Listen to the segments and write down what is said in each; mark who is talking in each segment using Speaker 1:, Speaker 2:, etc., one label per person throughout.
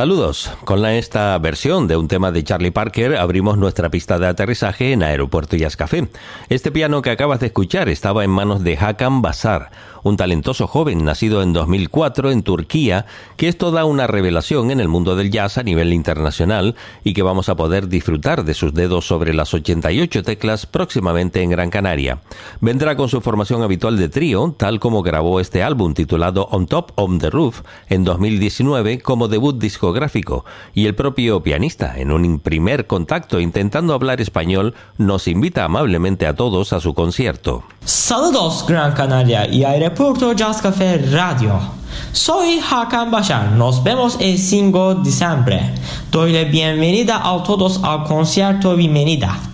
Speaker 1: Saludos. Con esta versión de un tema de Charlie Parker abrimos nuestra pista de aterrizaje en Aeropuerto Jazz Café. Este piano que acabas de escuchar estaba en manos de Hakan Bazar, un talentoso joven nacido en 2004 en Turquía, que es toda una revelación en el mundo del jazz a nivel internacional y que vamos a poder disfrutar de sus dedos sobre las 88 teclas próximamente en Gran Canaria. Vendrá con su formación habitual de trío, tal como grabó este álbum titulado On Top of the Roof en 2019 como debut discográfico, y el propio pianista, en un primer contacto intentando hablar español, nos invita amablemente a todos a su concierto.
Speaker 2: Saludos Gran Canaria y Aeropuerto Jazz Café Radio. Soy Hakan Bashar. Nos vemos el 5 de diciembre. Doy la bienvenida a todos al concierto Bienvenida.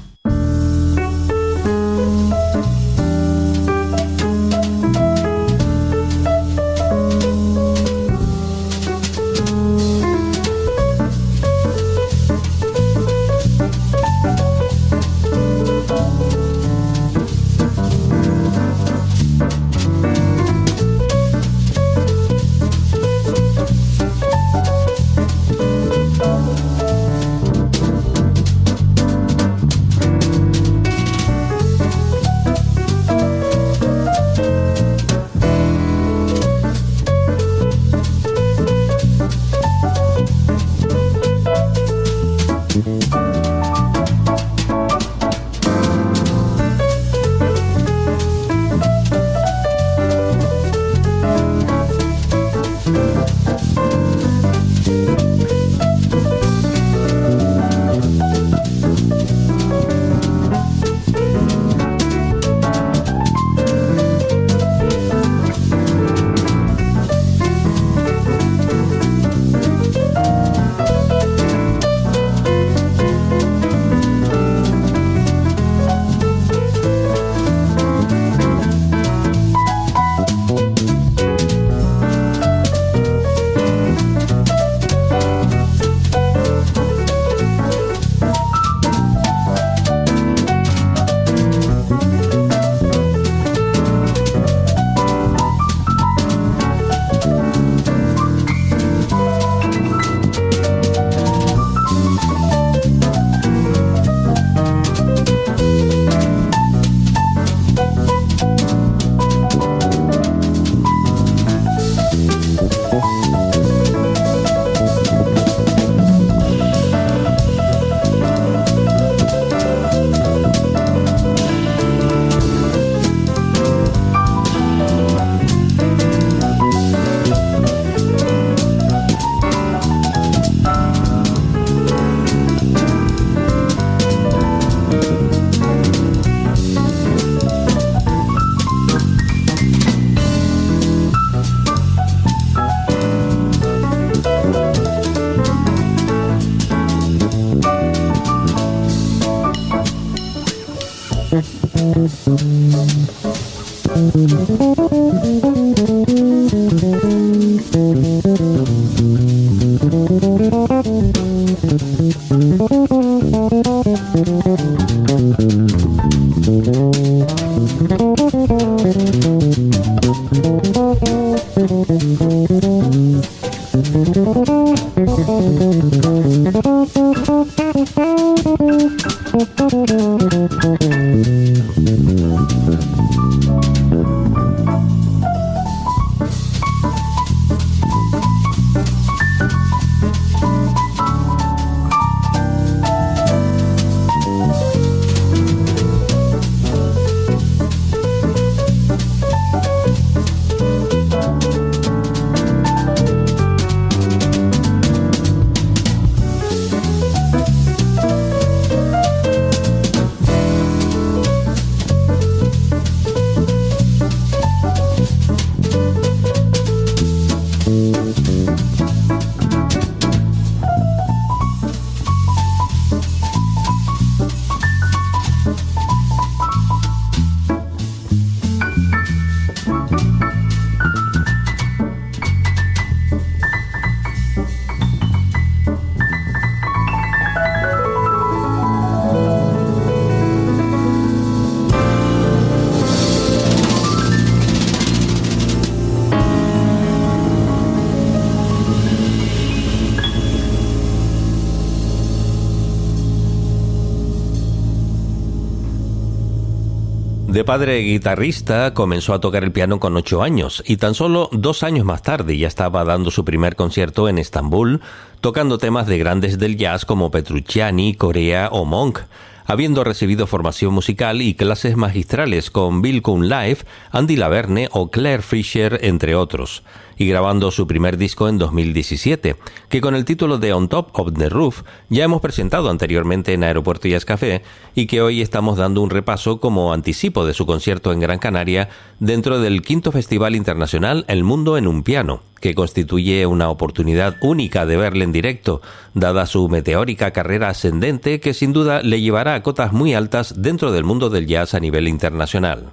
Speaker 1: Padre guitarrista, comenzó a tocar el piano con ocho años y tan solo dos años más tarde ya estaba dando su primer concierto en Estambul, tocando temas de grandes del jazz como Petrucciani, Corea o Monk. Habiendo recibido formación musical y clases magistrales con Bill Kuhn Live, Andy Laverne o Claire Fisher, entre otros, y grabando su primer disco en 2017, que con el título de On Top of the Roof ya hemos presentado anteriormente en Aeropuerto Jazz Café y que hoy estamos dando un repaso como anticipo de su concierto en Gran Canaria dentro del quinto Festival Internacional El Mundo en un Piano que constituye una oportunidad única de verle en directo, dada su meteórica carrera ascendente que sin duda le llevará a cotas muy altas dentro del mundo del jazz a nivel internacional.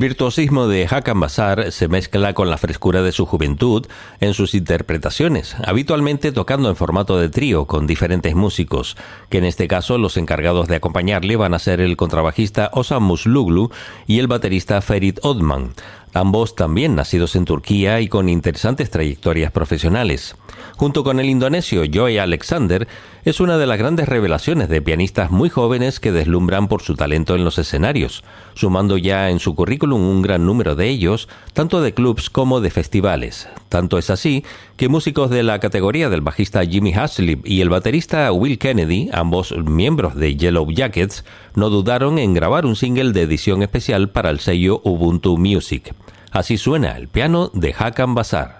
Speaker 1: Virtuosismo de Hakan Bazar se mezcla con la frescura de su juventud en sus interpretaciones, habitualmente tocando en formato de trío con diferentes músicos, que en este caso los encargados de acompañarle van a ser el contrabajista Osam Musluglu y el baterista Ferit Odman. ambos también nacidos en Turquía y con interesantes trayectorias profesionales. Junto con el indonesio Joy Alexander, es una de las grandes revelaciones de pianistas muy jóvenes que deslumbran por su talento en los escenarios, sumando ya en su currículum un gran número de ellos, tanto de clubs como de festivales. Tanto es así que músicos de la categoría del bajista Jimmy Haslip y el baterista Will Kennedy, ambos miembros de Yellow Jackets, no dudaron en grabar un single de edición especial para el sello Ubuntu Music. Así suena el piano de Hakan Bazar.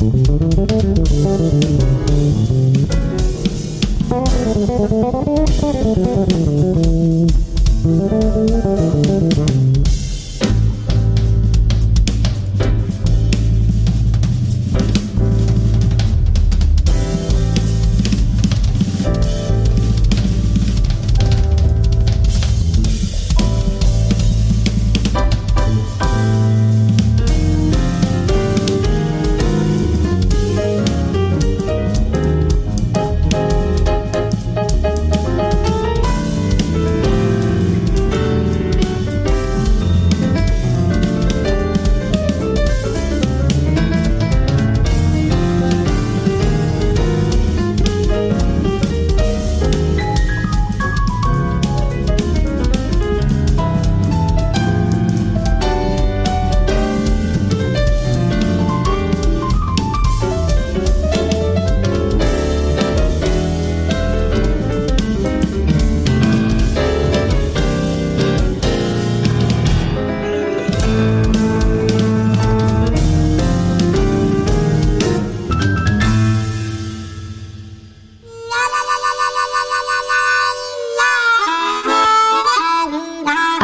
Speaker 1: Thank you.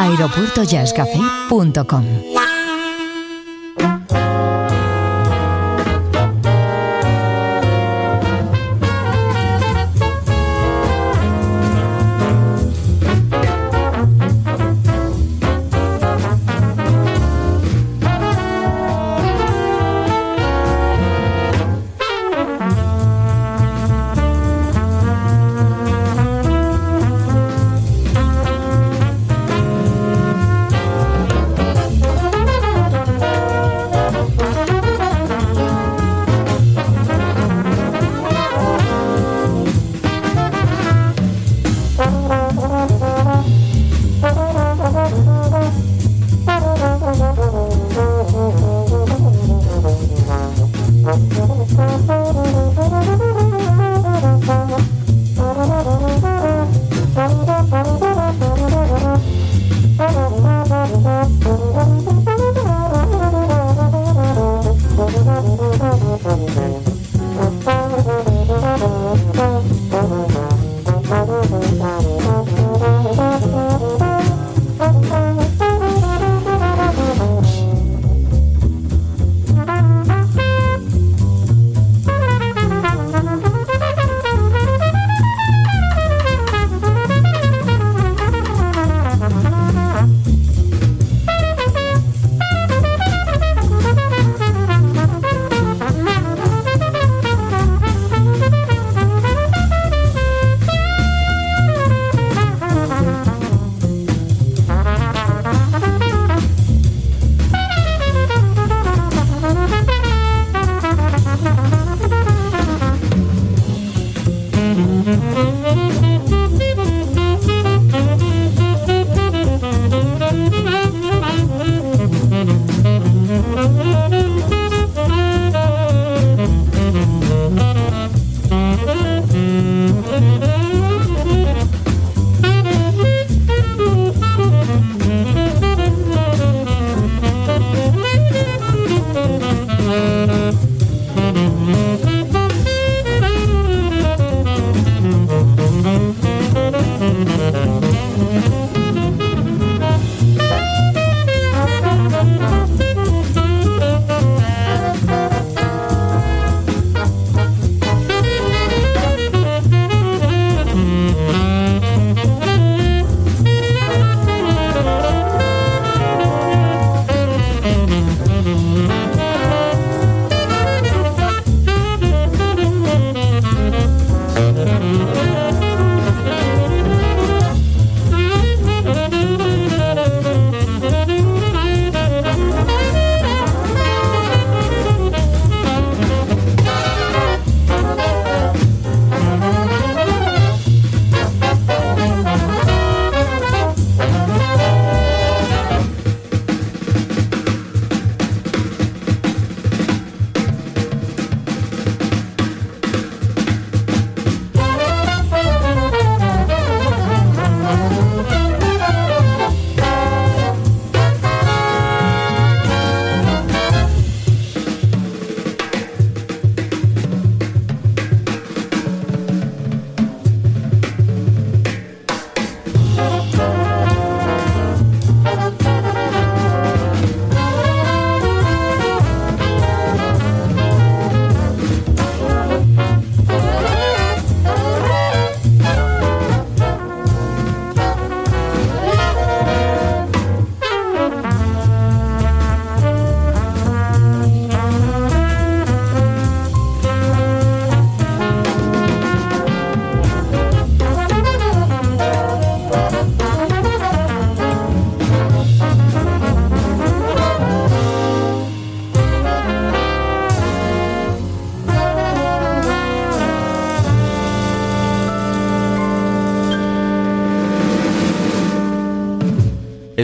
Speaker 3: aeropuertojazzcafé.com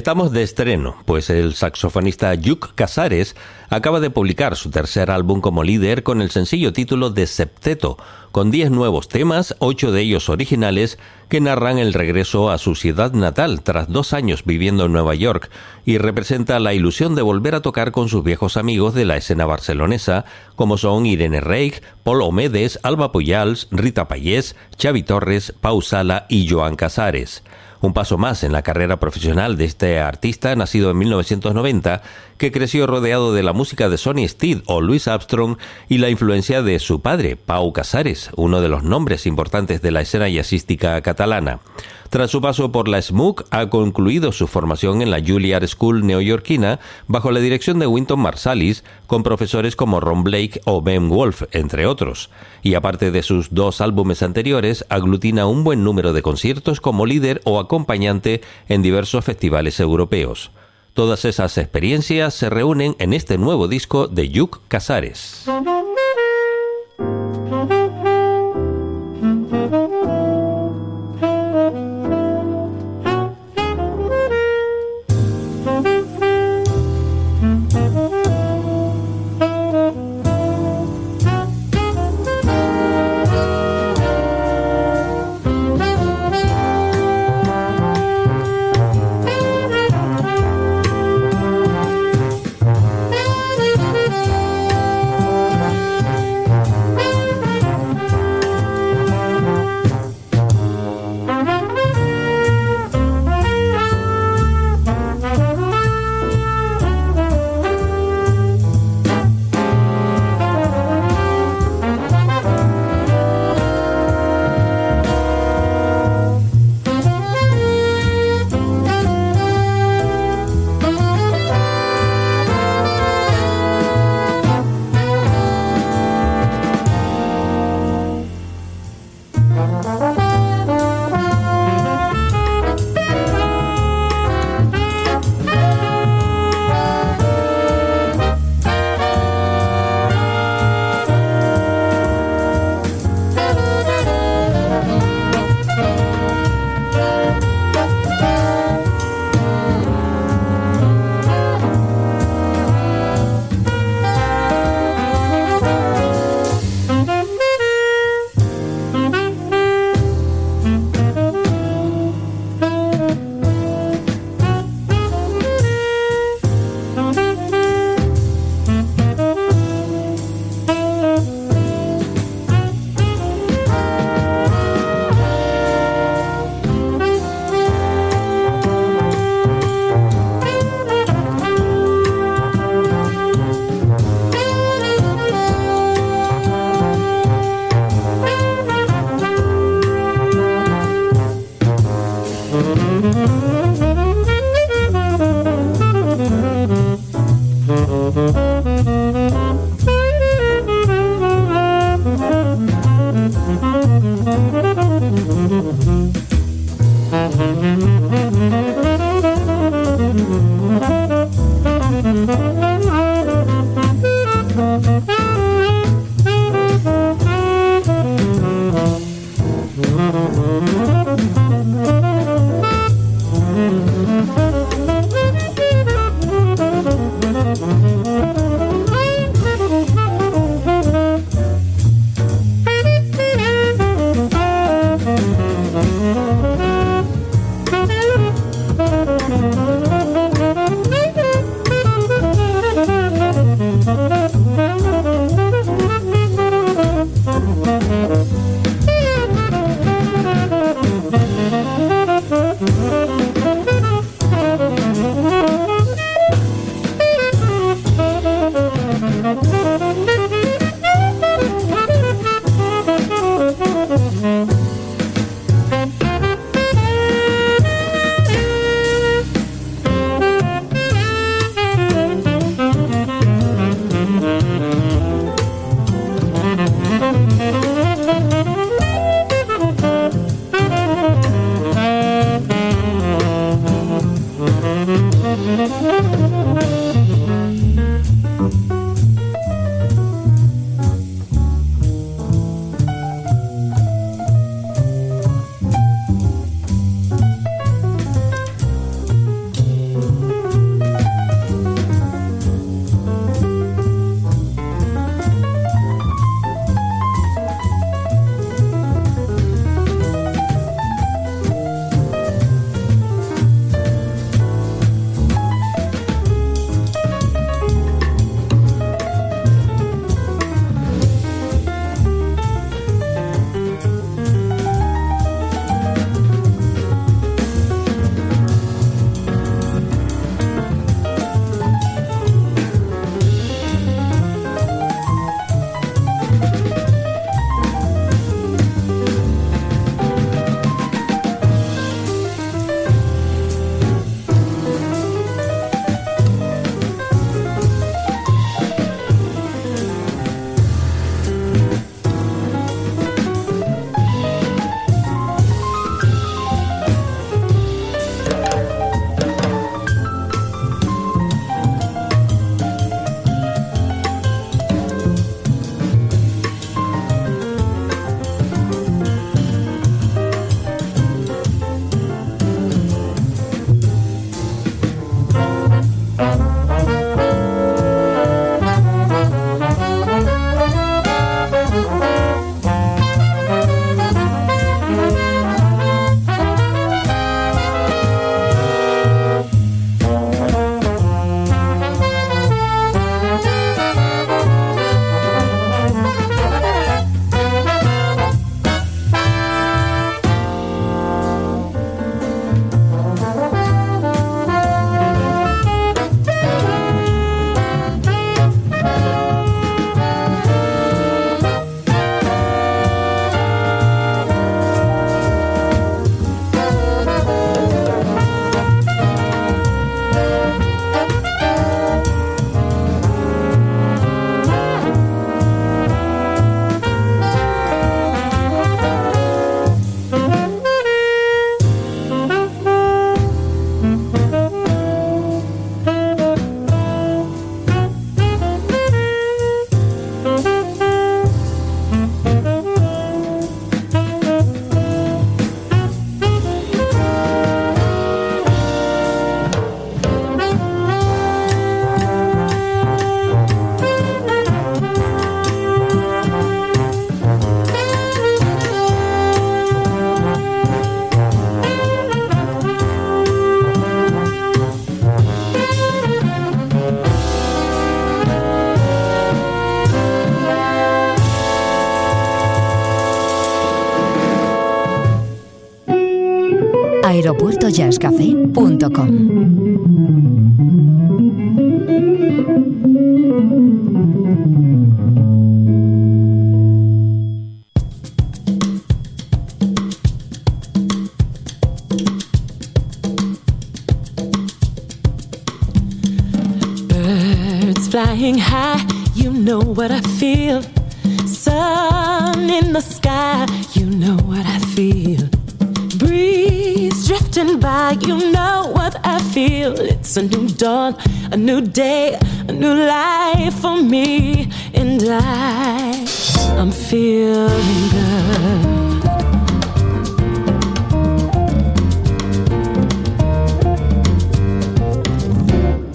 Speaker 1: Estamos de estreno, pues el saxofonista Yuk Casares acaba de publicar su tercer álbum como líder con el sencillo título de Septeto, con 10 nuevos temas, 8 de ellos originales, que narran el regreso a su ciudad natal tras dos años viviendo en Nueva York y representa la ilusión de volver a tocar con sus viejos amigos de la escena barcelonesa, como son Irene Reich, Paul Omedes, Alba Puyals, Rita Payés, Xavi Torres, Pau Sala y Joan Casares Un paso más en la carrera profesional de este artista, nacido en 1990, que creció rodeado de la música de Sonny Steed o Louis Armstrong y la influencia de su padre, Pau Casares, uno de los nombres importantes de la escena jazzística catalana. Tras su paso por la SMUC, ha concluido su formación en la Juilliard School neoyorquina bajo la dirección de Winton Marsalis, con profesores como Ron Blake o Ben Wolf, entre otros. Y aparte de sus dos álbumes anteriores, aglutina un buen número de conciertos como líder o acompañante en diversos festivales europeos. Todas esas experiencias se reúnen en este nuevo disco de Yuk Casares.
Speaker 4: Flying high, you know what I feel. Sun in the sky, you know what I feel. By, you know what I feel. It's a new dawn, a new day, a new life for me, and I, I'm feeling good.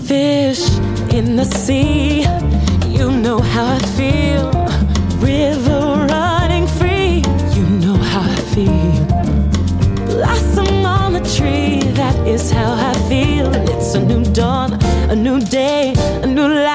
Speaker 4: Fish in the sea, you know how I feel. River is how I feel. It's a new dawn, a new day, a new life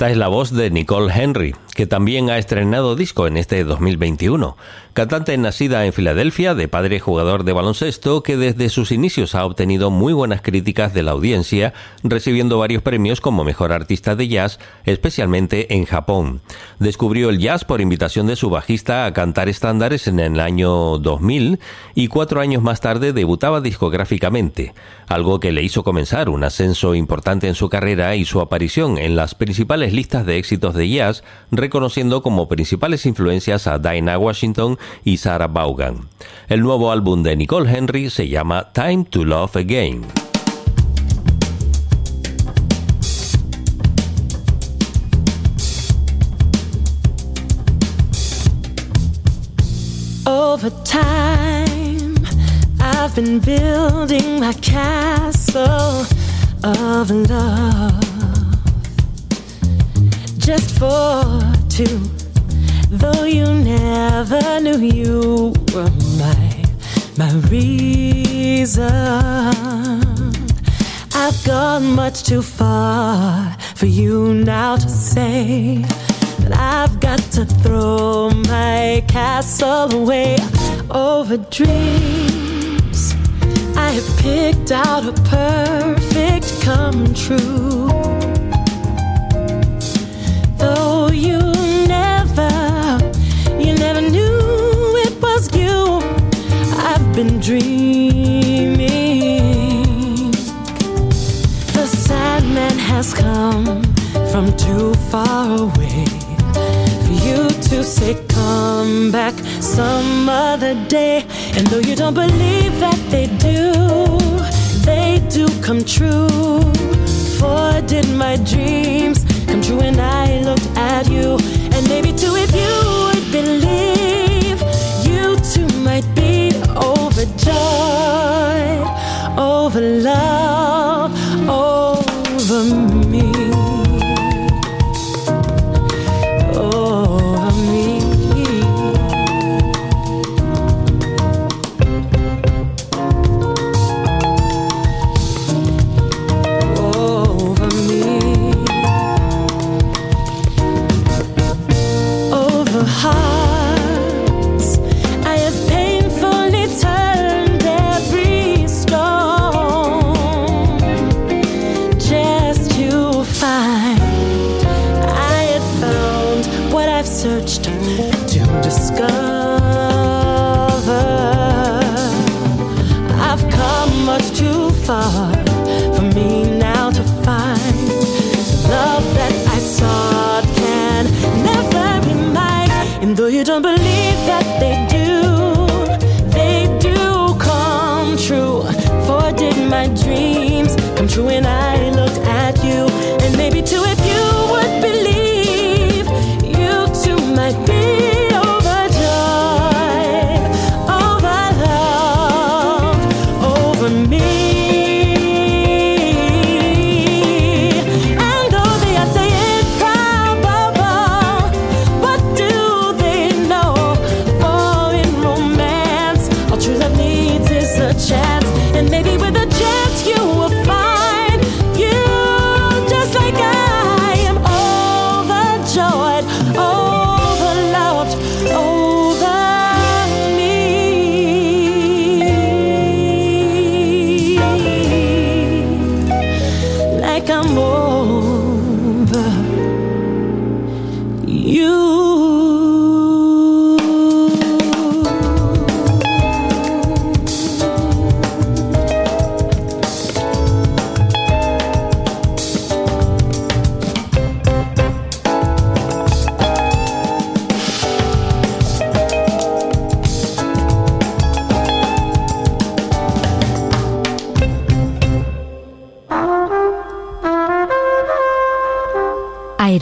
Speaker 1: Esta es la voz de Nicole Henry, que también ha estrenado disco en este 2021. Cantante nacida en Filadelfia, de padre jugador de baloncesto, que desde sus inicios ha obtenido muy buenas críticas de la audiencia, recibiendo varios premios como mejor artista de jazz, especialmente en Japón. Descubrió el jazz por invitación de su bajista a cantar estándares en el año 2000 y cuatro años más tarde debutaba discográficamente, algo que le hizo comenzar un ascenso importante en su carrera y su aparición en las principales listas de éxitos de jazz, reconociendo como principales influencias a Dinah Washington y Sarah Vaughan. El nuevo álbum de Nicole Henry se llama Time to Love Again.
Speaker 4: Over time, I've been building my castle of just for two. Though you never knew you were my my reason. I've gone much too far for you now to say that I've got to throw my castle away over dreams. I have picked out a perfect come true. From too far away for you to say, Come back some other day. And though you don't believe that they do, they do come true. For did my dreams come true when I looked at you? And maybe too, if you would believe, you too might be overjoyed over love, over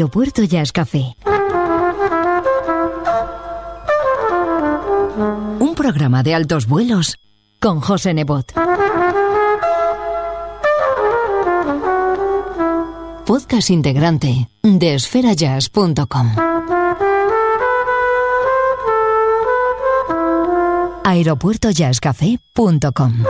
Speaker 3: Aeropuerto Jazz Café. Un programa de altos vuelos con José Nebot. Podcast integrante de esferajazz.com. aeropuertojazzcafé.com.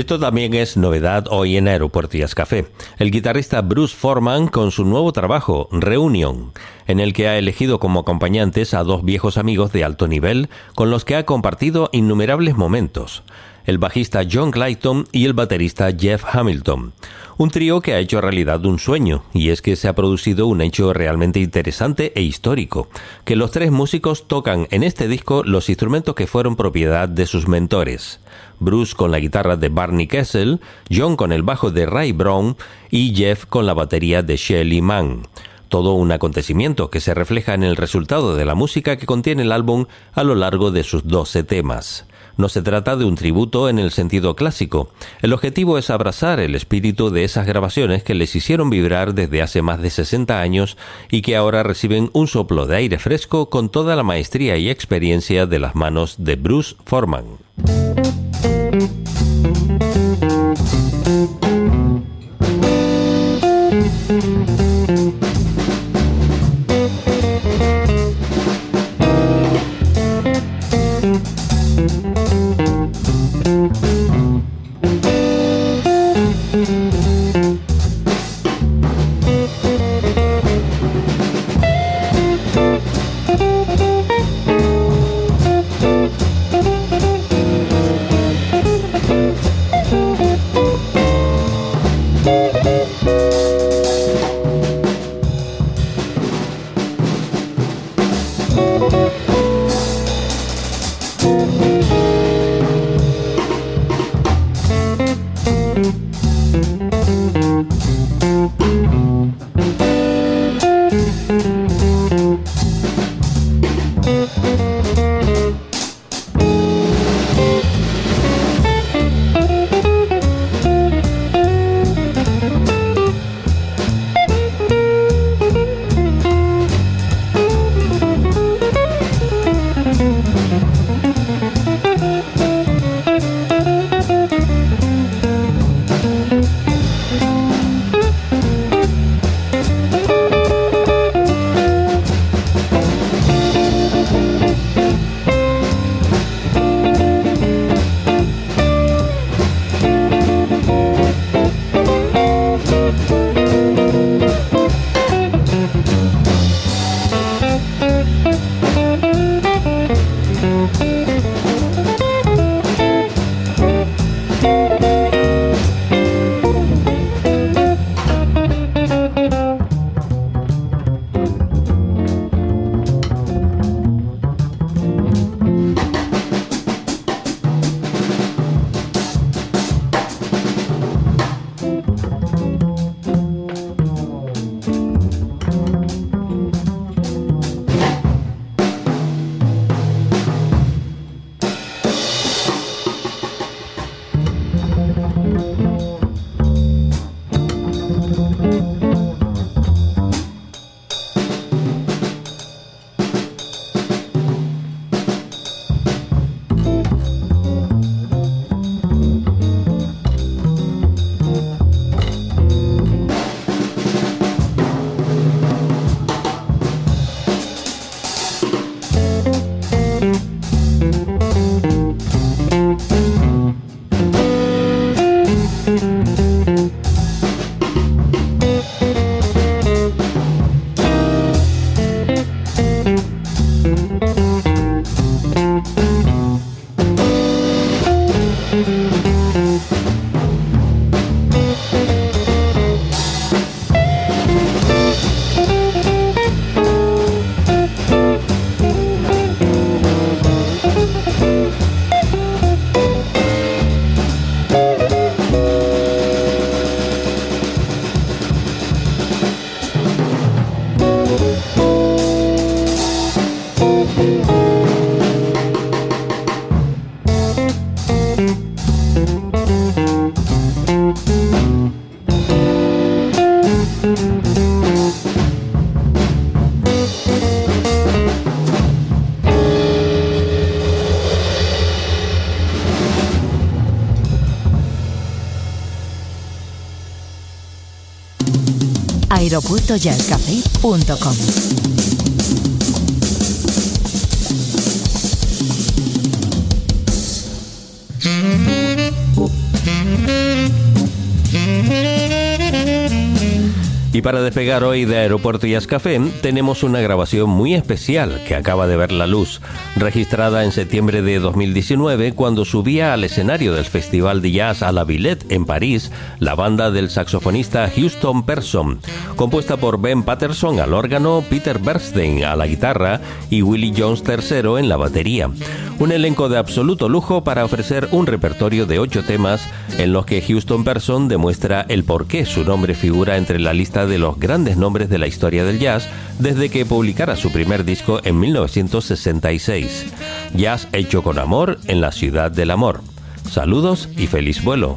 Speaker 1: Esto también es novedad hoy en Aeropuerto Jazz Café. El guitarrista Bruce Forman con su nuevo trabajo, Reunion, en el que ha elegido como acompañantes a dos viejos amigos de alto nivel con los que ha compartido innumerables momentos el bajista John Clayton y el baterista Jeff Hamilton. Un trío que ha hecho realidad un sueño, y es que se ha producido un hecho realmente interesante e histórico, que los tres músicos tocan en este disco los instrumentos que fueron propiedad de sus mentores. Bruce con la guitarra de Barney Kessel, John con el bajo de Ray Brown y Jeff con la batería de Shelly Mann todo un acontecimiento que se refleja en el resultado de la música que contiene el álbum a lo largo de sus 12 temas. No se trata de un tributo en el sentido clásico. El objetivo es abrazar el espíritu de esas grabaciones que les hicieron vibrar desde hace más de 60 años y que ahora reciben un soplo de aire fresco con toda la maestría y experiencia de las manos de Bruce Forman.
Speaker 3: aeropuertojazzcafé.com.
Speaker 1: Y para despegar hoy de Aeropuerto Café, tenemos una grabación muy especial que acaba de ver la luz, registrada en septiembre de 2019 cuando subía al escenario del Festival de Jazz a la Villette en París la banda del saxofonista Houston Person, compuesta por Ben Patterson al órgano, Peter Bernstein a la guitarra y Willie Jones III en la batería. Un elenco de absoluto lujo para ofrecer un repertorio de ocho temas en los que Houston Person demuestra el por qué su nombre figura entre la lista de los grandes nombres de la historia del jazz desde que publicara su primer disco en 1966. Ya has hecho con amor en la ciudad del amor. Saludos y feliz vuelo.